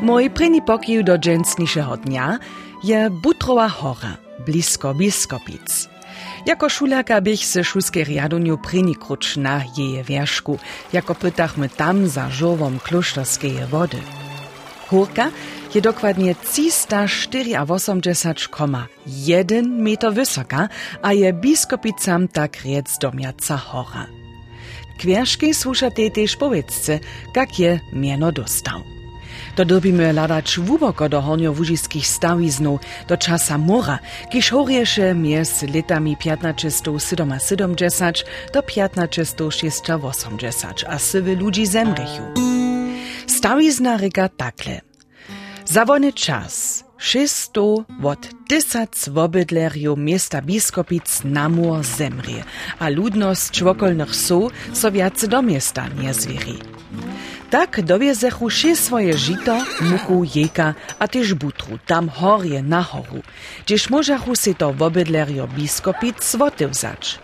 Mój první pokýv do dženstnišeho dnia je Butrova hora, blisko Biskopic. Jako šuljaka bych se šulskiej riaduniu první kruč na jeje wierzchu, jako pytachmy tam za żowom klosztorskeje wody. Hórka je dokładnie 384,1 meter wysoka, a je biskopicam tak riec domiaca hora. Kwierzki słuszate też powiedzce, jak je mieno dostał. To dobimy ladać wuboko do hornio-wužiskich stawiznów do czasa mora, kiż horiesze mies letami 1570 do 1580, a sywy ludzi zemrychu. Stawizna ryka takle. Zawony czas. 600 od tysac wobydlerju miasta Biskopic na mur zemrie, a ludność wokolnych su so viac do miasta nie zwieri. Tak dowiezechu wszy swoje žito, muku, jeka, a też butru, tam horje na horu, gdzież możachu si to wobydlerjo Biskopic zwotywzać.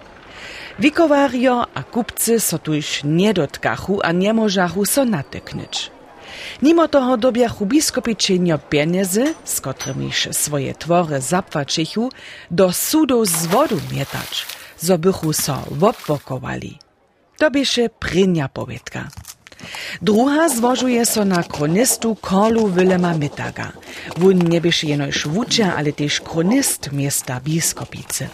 Wikowario a kupcy so tuż nie dotkachu, a nie możachu so natyknyć. Mimo toho dobiachu biskopičenjo pieniędzy, z którymiż swoje twory zapłacichu, do sudów z wodu mietać, zo bychu so. To bieše prynja powiedka. Druga złożuje so na kronistu Korlu Willema Mittaga. Wun nie bieše jenoż wučer, ale też kronist miasta Biskopice.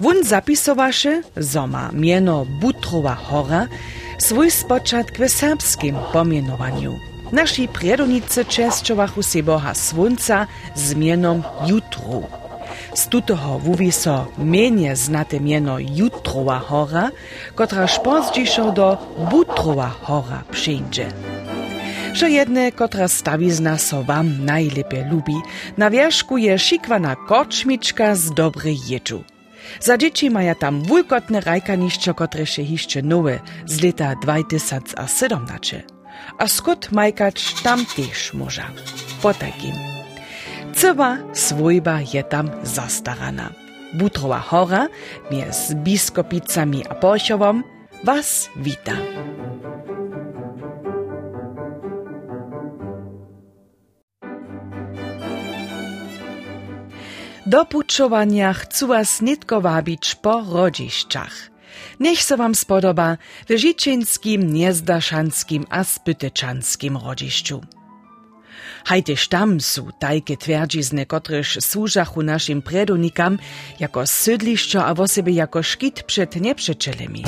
Wun zapisowaše, zoma mieno Butrova Hora, swój spoczatk w serbskim pomienowaniu. Nasi priedonicy česčovachu si Boha Słonca zmienom Jutru. Z tutoho wuwi so menje znate mieno Jutrova hora, kotra pozdzišo do Butrova hora przyjdzie. Jedne, kotra stawizna so wam najlepiej lubi, na wierzchu je szikwana koczmiczka z dobrej jeczu. Za dzieci maja tam wulkotne rajkaniszczo, kotre się hiszcze nowe z lata 2017. A skut majkać tam też może. Po takim. Cyba swojba je tam zastarana. Butrowa hora, z biskopicami a porchowom, was wita. Do pučovania chcú vás nitko vábiť po rodiščach. Nech sa vám spodoba w Žičinským, Niezdašanským a Spytečanským rodišću. Hajtež tam sú tajke twierdzizny, kotrež służachu naszym predonikam jako sydlišćo a vo sebe jako škit przed nepřečelemi.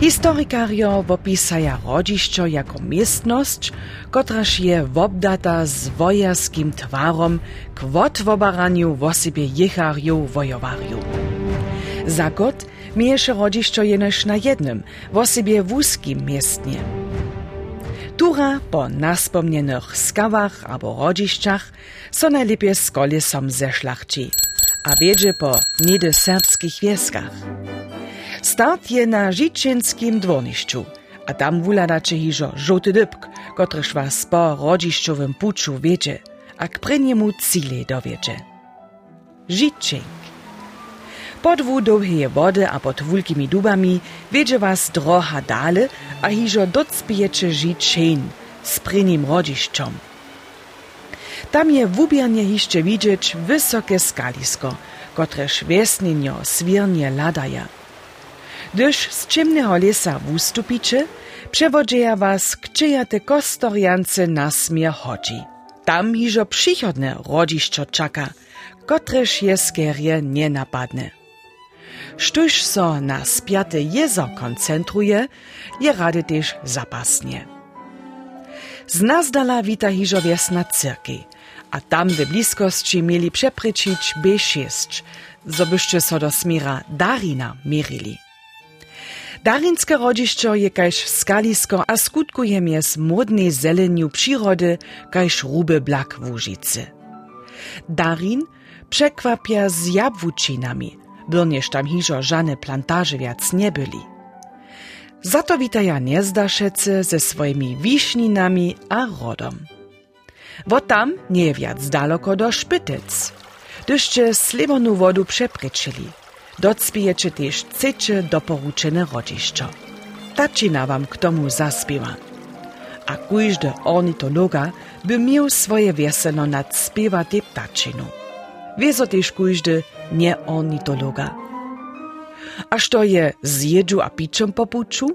Historikario wopisaja rodzišćo jako miestnosć, kotraż je wobdata z wojarskim twarom k wotwobaraniu wosibie jechariu wojowariu. Zakot miejesze rodzišćo jenoż na jednym, wosibie wuskim miestnie. Tura po naspomnienych skawach albo rodzišćach so najlepiej z kolesom zeszlachci, a wiedzie po niedy serbskich wieskach. Start je na Žičinskim dwornišću, a tam wuladače hižo žoty dybk, kotryż was po rodzišćowym puczu wiedzie, a k prynjemu cile dowiedzie. Žičink. Pod długie wody a pod wulkimi dubami wiedzie was droha dale, a hižo docpiječe Žičin z prynjim rodzišćom. Tam je wubiernie hiszcze widzieć wysokie skalisko, kotreż wiesninio swirnie ladaja. Gdyż z ciemnego lesa wustupicie, przewodzieja was k czyjate kostoriance na chodzi. Tam hiżo przychodne rodziszczo czaka, kotreż jeskerje nie napadne. Sztuż so na spiate jezo koncentruje, je rady też zapasnie. Z nazdala wita wiesna cyrki, a tam w bliskości mieli przeprycić B6, zobyście so do smira Darina mierili. Darinske rodzišćo je kajž skalisko a skutkuje mjes modnej zelenju przyrody kajž rube blak Łużycy. Darin przekwapia z jabłuczynami, bylnież tam hiżo żane plantaże wiac nie byli. Za to witaja Niezdaszece ze swoimi wiśninami a rodom. Wo tam nie wiac daleko do Szpytyc, gdyżcie sliwonu wodu przepryczyli – docpijecie też chcecie doporučene rodzišćo. Tačina wam k tomu zaspiewa. a kujždy ornitologa by miał swoje wieselo nad spiewa tej ptačinu. Wieso też kujždy nie ornitologa. A što je z jedžu a pičom po puču?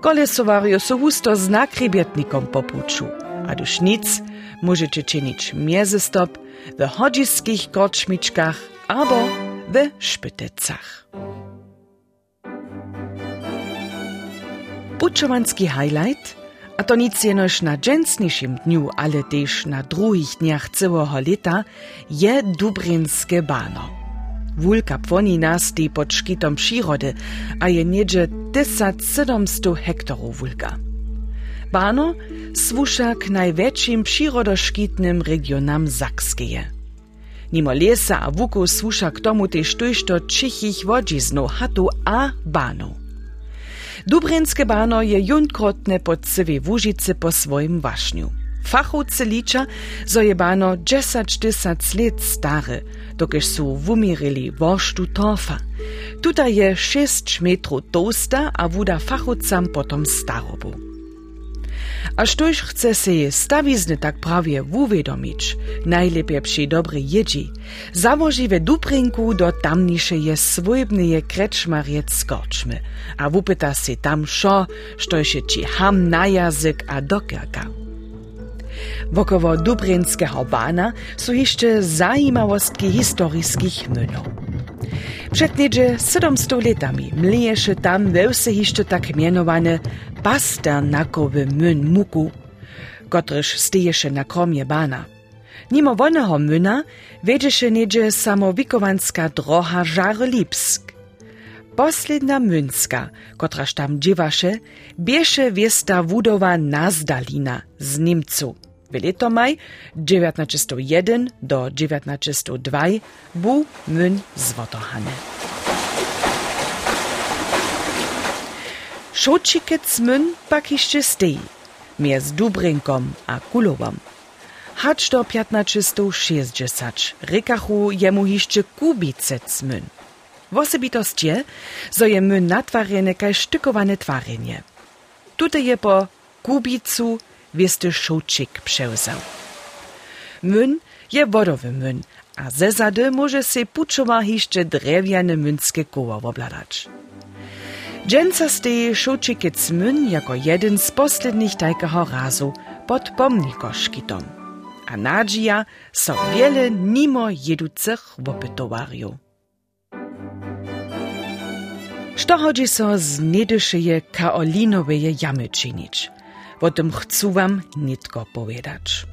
Kolesowario so husto z nakrybietnikom po puču, a duż nic możecie czynić miezystop w chodziskich korczmiczkach albo w szpytycach. Pučovanski highlight, A to nic jenož na dženstnišim dniu, ale tež na druhých dniach celého leta je Dubrinské báno. Vulka Pfonina stojí pod škytom přírody a je něže 1700 hektarů vulka. Báno sluša k najväčším přírodoškytným regionám Sakskeje. Nimo lesa a vuku sluša k tomu tež to, čo čichých vodžiznov hatu a bánov. Dubrenske bano je junkrotne pod sevi Vužice po svojem vašnju. Fahovce liča, zo je bano 10-10 let stare, dokaj so vumirili voštu torfa. Tuta je 6 metrov tosta, a vuda fahovcam potom starobu. A štož chce je stawizny tak prawie wuwiadomić, najlepiej przy dobrej jedzi, założy we Dubrinku do tamniejszej swojbnej kreczmariec skoczmy, a wupyta se tam szo, što się ci ham na jazyk a dokerka. Wokoło Dubrinskiego bana są jeszcze zajimawostki historyjskich mylów. Przed niedzie 700 latami mleješe tam wełse jeszcze tak mianowane pasternakowy myn muku, kotryż steješe na kromie bana. Nimo wonego myna wiedzieše niedzie samowikowanska droha Żarlipsk. Posledna münska, kotraż tam dziewaše, bieše wiesta wudowa Nazdalina z Niemcu. W letomaj 1901 do 1902 był myn zwotohany. Šočikec myn pak jeszcze stej, miez Dubrinkom a Kulowom. Hacz do 1560 rykachu jemu jeszcze kubicec myn. Wosebitost je, zo je myn natwarjene kaj sztykowane twarjenje. Tutaj je po kubicu wiesty Szołczyk przełzał. Myn je wodowy myn, a ze zady może se puczoma jeszcze drewiane mynskie koła obladać. Dżęca steje Szołczykiec myn jako jeden z poslednich tajkeho razu pod pomnikoszkitom. A nadzija so wiele nimo jeducych wopytowariów. Što chodzi so z niedyszeje kaolinoweje jamy czynić? O tym chcę wam nitko powiedzieć.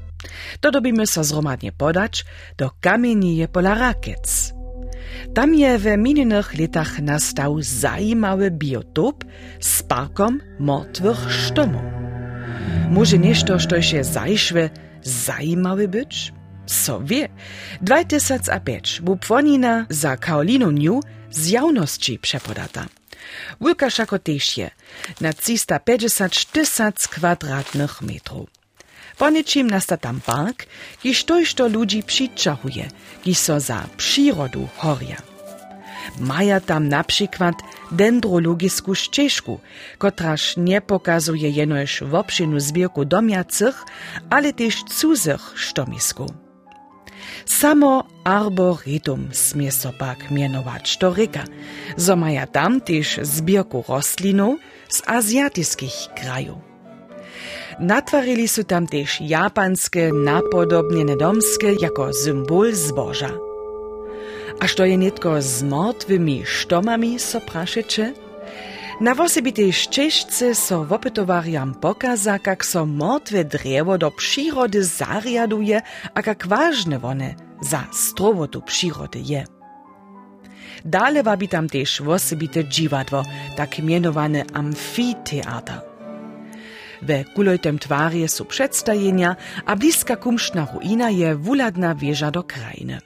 To dobimy so zromadnie podać do kamienieje pola Rakiec. Tam je w minionych latach nastał zajimawy biotop z parkom martwych sztomów. Może nieszto, što się zajszwe, zajimawy być? So wie, 2005 był płonina za Kaolinu New z jawności przepodata. Wulka šako tež je, na 350 tysac kwadratnych metrów. Po nasta tam park, kiż to ludzi przyczahuje, kiż so za przyrodu horia. Maja tam na przykład dendrologisku ścieżku, kotraż nie pokazuje jenoż w obszynu zbierku domiacych, ale też cudzych sztomisków. Samo arboretum smie so pak mienować to ryka, zo maja tam też zbierku rostlinów z azjatyckich krajów. Natwarili su tam też japanskie napodobniene domskie jako symbol zboża. A što je netko z mrtwymi sztomami, so praszecze? Na wosebitej szczeżce so wopytowariam pokaza, jak so mrtwe drewo do przyrody zariaduje, a jak ważne one za strowotu przyrody je. Dale wabi tam też wosebite dziwadło, tak mianowane amfiteater. We kulojtem twarje su przedstawienia, a bliska kumszna ruina je wuladna wieża do krainy.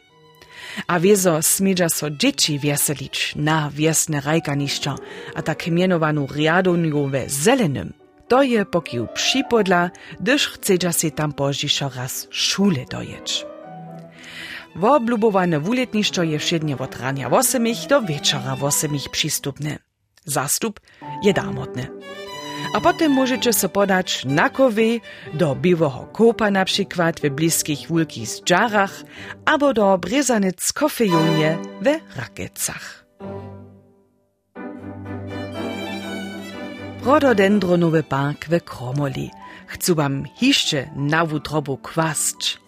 A wiezo smidża so dzieci wieselić na wiesne rajkaniszczo, a tak mianowanu riadoniu we zelenym. To je pokiu przypodla, gdyż chcedza się tam pożiszo raz szule dojeć. Woblubowane wuletniszczo je wszednie od rania 8 do wieczora 8 przystupne. Zastup je damotny. A potem możecie so podać na kowy do biłego kopa na przykład w bliskich wulkich dżarach, albo do brezanic kofejunie we Rakiecach. Rododendronowy park we Kromoli. Chcę wam jeszcze na wutrobu kwasć.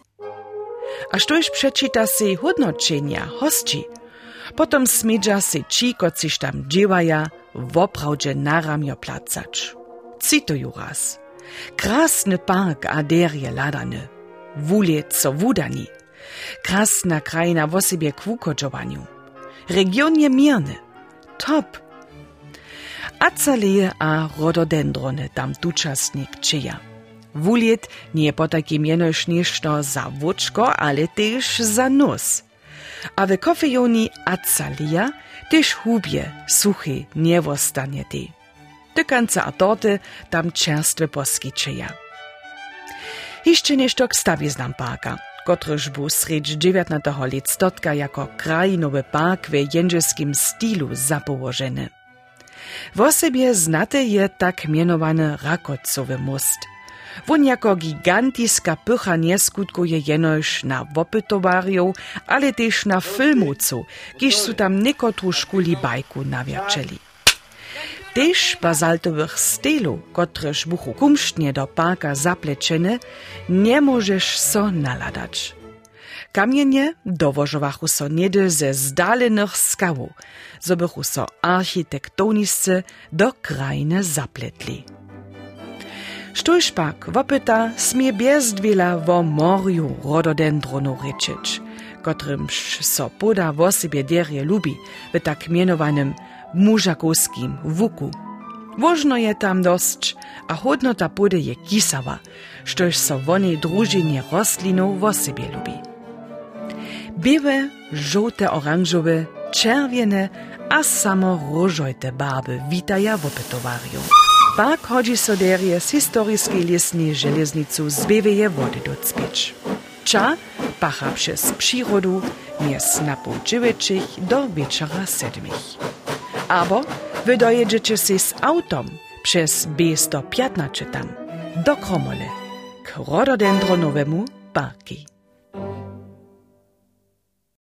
A sztoż przeczyta się hodnoczenia hosci. Potom smidża się ci, kociś tam dziewaja, woprawdzie na ramio placać. Cituju raz. Krasny park a derje ladany. Wuliec so wudani. Krasna krajina w osobie kwukodżowaniu. Region je mierny. Top. Acaleje a rododendrony tam tuczasnik czyja. Wuliet nie po takim jenoś nieszto za wóczko, ale też za nos. A w kofejoni acalia też hubie, suchy, nie wostanie ty. Tykance a torty tam czerstwe poskyczyja. Jeszcze nieszto k stawiznam parka, kotryż był sredź 19. listotka jako krajinowy park w jędrzeskim stylu zapołożony. W osobie znate je tak mianowany Rakocowy most – Won jako gigantiska pycha nie skutkuje jenož na wopytowarjów, ale też na filmowców, kiež su tam niekotru szkuli bajku nawiaczeli. Też bazaltowych stylu, kotreż buchu kumsztnie do parka nie możesz so naladać. Kamienie dowożowachu so niedy ze zdalenych skałów, zo bychu so architektoniscy do krajne zapletli. Štóž pak wopyta smie bez dwila wo morju rododendronu rečić, kotrymž so poda wo sobie derje lubi w tak mianowanym mużakowskim wuku. Wożno je tam dosć, a hodnota pody je kisawa, štož so wonej družinie rostlinów wo sobie lubi. Białe, żółte, oranżowe, czerwiene a samo różojte barwy witaja w opytowariu. Pak chodzi so derje z historiskiej lesnej żeleznicu z wody docpieć. Cza pacha przez przyrodu mies na pół do wieczora sedmich. Abo wy dojedziecie się z autom. Przez B115 tam, do Kromole, k rododendronowemu parki.